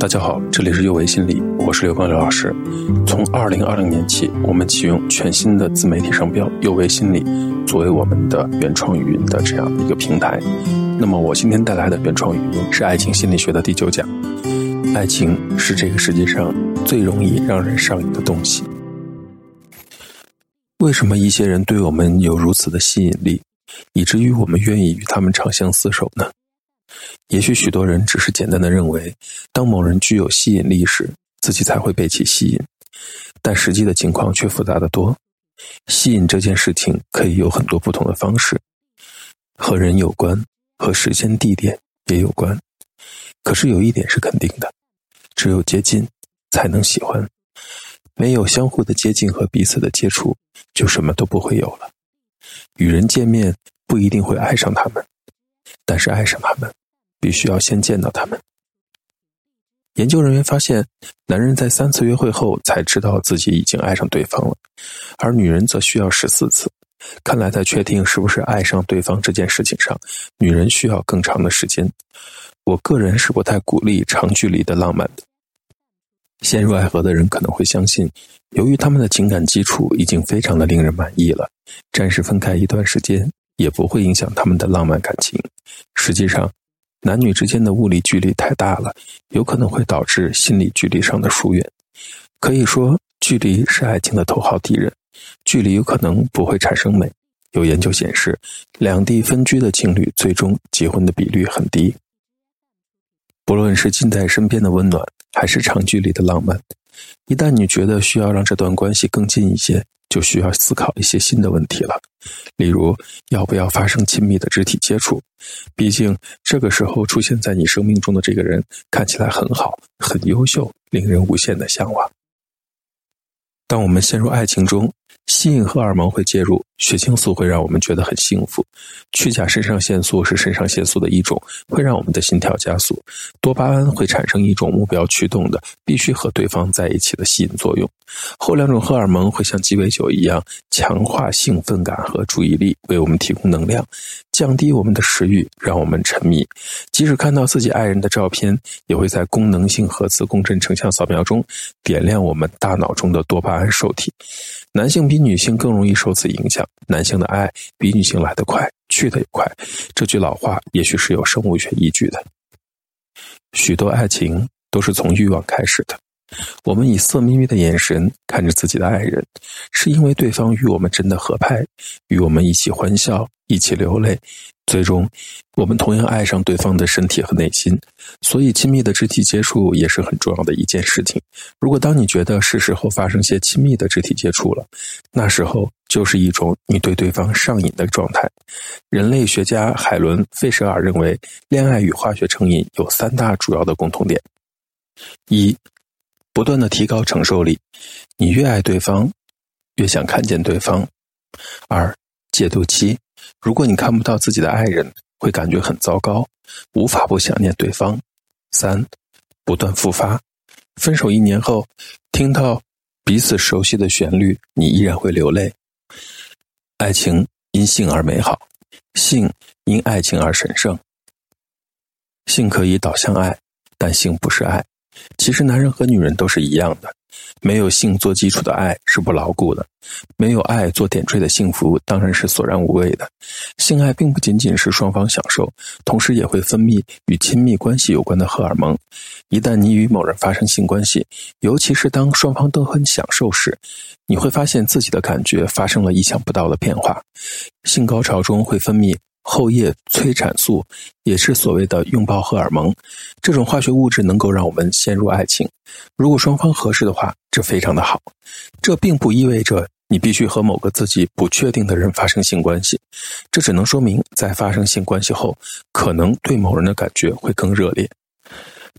大家好，这里是幼为心理，我是刘光刘老师。从二零二零年起，我们启用全新的自媒体商标“幼为心理”作为我们的原创语音的这样一个平台。那么，我今天带来的原创语音是爱情心理学的第九讲。爱情是这个世界上最容易让人上瘾的东西。为什么一些人对我们有如此的吸引力，以至于我们愿意与他们长相厮守呢？也许许多人只是简单的认为，当某人具有吸引力时，自己才会被其吸引，但实际的情况却复杂的多。吸引这件事情可以有很多不同的方式，和人有关，和时间地点也有关。可是有一点是肯定的，只有接近才能喜欢，没有相互的接近和彼此的接触，就什么都不会有了。与人见面不一定会爱上他们，但是爱上他们。必须要先见到他们。研究人员发现，男人在三次约会后才知道自己已经爱上对方了，而女人则需要十四次。看来，在确定是不是爱上对方这件事情上，女人需要更长的时间。我个人是不太鼓励长距离的浪漫的。陷入爱河的人可能会相信，由于他们的情感基础已经非常的令人满意了，暂时分开一段时间也不会影响他们的浪漫感情。实际上，男女之间的物理距离太大了，有可能会导致心理距离上的疏远。可以说，距离是爱情的头号敌人。距离有可能不会产生美。有研究显示，两地分居的情侣最终结婚的比率很低。不论是近在身边的温暖，还是长距离的浪漫，一旦你觉得需要让这段关系更近一些。就需要思考一些新的问题了，例如要不要发生亲密的肢体接触？毕竟这个时候出现在你生命中的这个人看起来很好、很优秀，令人无限的向往。当我们陷入爱情中，吸引荷尔蒙会介入，血清素会让我们觉得很幸福，去甲肾上腺素是肾上腺素的一种，会让我们的心跳加速，多巴胺会产生一种目标驱动的必须和对方在一起的吸引作用，后两种荷尔蒙会像鸡尾酒一样强化兴奋感和注意力，为我们提供能量。降低我们的食欲，让我们沉迷。即使看到自己爱人的照片，也会在功能性核磁共振成像扫描中点亮我们大脑中的多巴胺受体。男性更比女性更容易受此影响，男性的爱比女性来得快，去得也快。这句老话也许是有生物学依据的。许多爱情都是从欲望开始的。我们以色眯眯的眼神看着自己的爱人，是因为对方与我们真的合拍，与我们一起欢笑，一起流泪。最终，我们同样爱上对方的身体和内心。所以，亲密的肢体接触也是很重要的一件事情。如果当你觉得是时候发生些亲密的肢体接触了，那时候就是一种你对对方上瘾的状态。人类学家海伦·费舍尔认为，恋爱与化学成瘾有三大主要的共同点：一。不断的提高承受力，你越爱对方，越想看见对方。二、戒毒期，如果你看不到自己的爱人，会感觉很糟糕，无法不想念对方。三、不断复发，分手一年后，听到彼此熟悉的旋律，你依然会流泪。爱情因性而美好，性因爱情而神圣。性可以导向爱，但性不是爱。其实，男人和女人都是一样的，没有性做基础的爱是不牢固的，没有爱做点缀的幸福当然是索然无味的。性爱并不仅仅是双方享受，同时也会分泌与亲密关系有关的荷尔蒙。一旦你与某人发生性关系，尤其是当双方都很享受时，你会发现自己的感觉发生了意想不到的变化。性高潮中会分泌。后叶催产素也是所谓的拥抱荷尔蒙，这种化学物质能够让我们陷入爱情。如果双方合适的话，这非常的好。这并不意味着你必须和某个自己不确定的人发生性关系，这只能说明在发生性关系后，可能对某人的感觉会更热烈。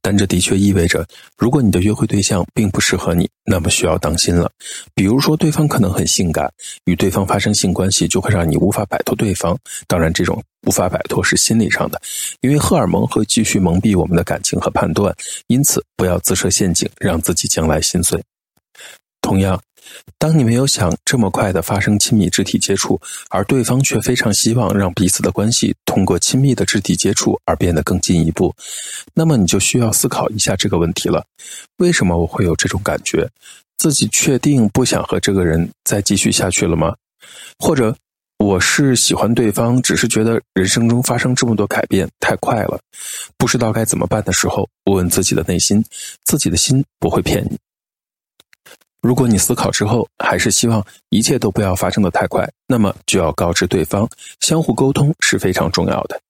但这的确意味着，如果你的约会对象并不适合你，那么需要当心了。比如说，对方可能很性感，与对方发生性关系就会让你无法摆脱对方。当然，这种无法摆脱是心理上的，因为荷尔蒙会继续蒙蔽我们的感情和判断。因此，不要自设陷阱，让自己将来心碎。同样，当你没有想这么快的发生亲密肢体接触，而对方却非常希望让彼此的关系通过亲密的肢体接触而变得更进一步，那么你就需要思考一下这个问题了：为什么我会有这种感觉？自己确定不想和这个人再继续下去了吗？或者我是喜欢对方，只是觉得人生中发生这么多改变太快了，不知道该怎么办的时候，问问自己的内心，自己的心不会骗你。如果你思考之后还是希望一切都不要发生的太快，那么就要告知对方，相互沟通是非常重要的。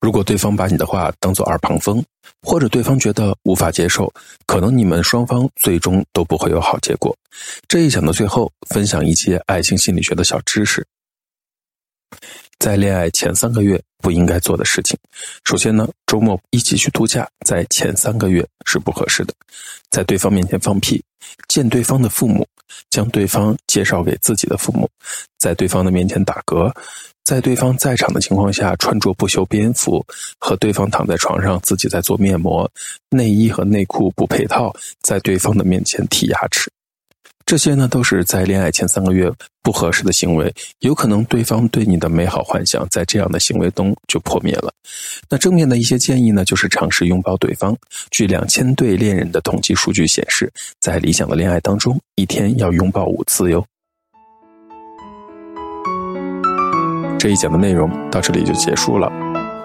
如果对方把你的话当做耳旁风，或者对方觉得无法接受，可能你们双方最终都不会有好结果。这一讲的最后，分享一些爱情心理学的小知识。在恋爱前三个月不应该做的事情，首先呢，周末一起去度假，在前三个月是不合适的。在对方面前放屁，见对方的父母，将对方介绍给自己的父母，在对方的面前打嗝，在对方在场的情况下穿着不修边幅，和对方躺在床上自己在做面膜，内衣和内裤不配套，在对方的面前剔牙齿。这些呢，都是在恋爱前三个月不合适的行为，有可能对方对你的美好幻想在这样的行为中就破灭了。那正面的一些建议呢，就是尝试拥抱对方。据两千对恋人的统计数据显示，在理想的恋爱当中，一天要拥抱五次哟。这一讲的内容到这里就结束了。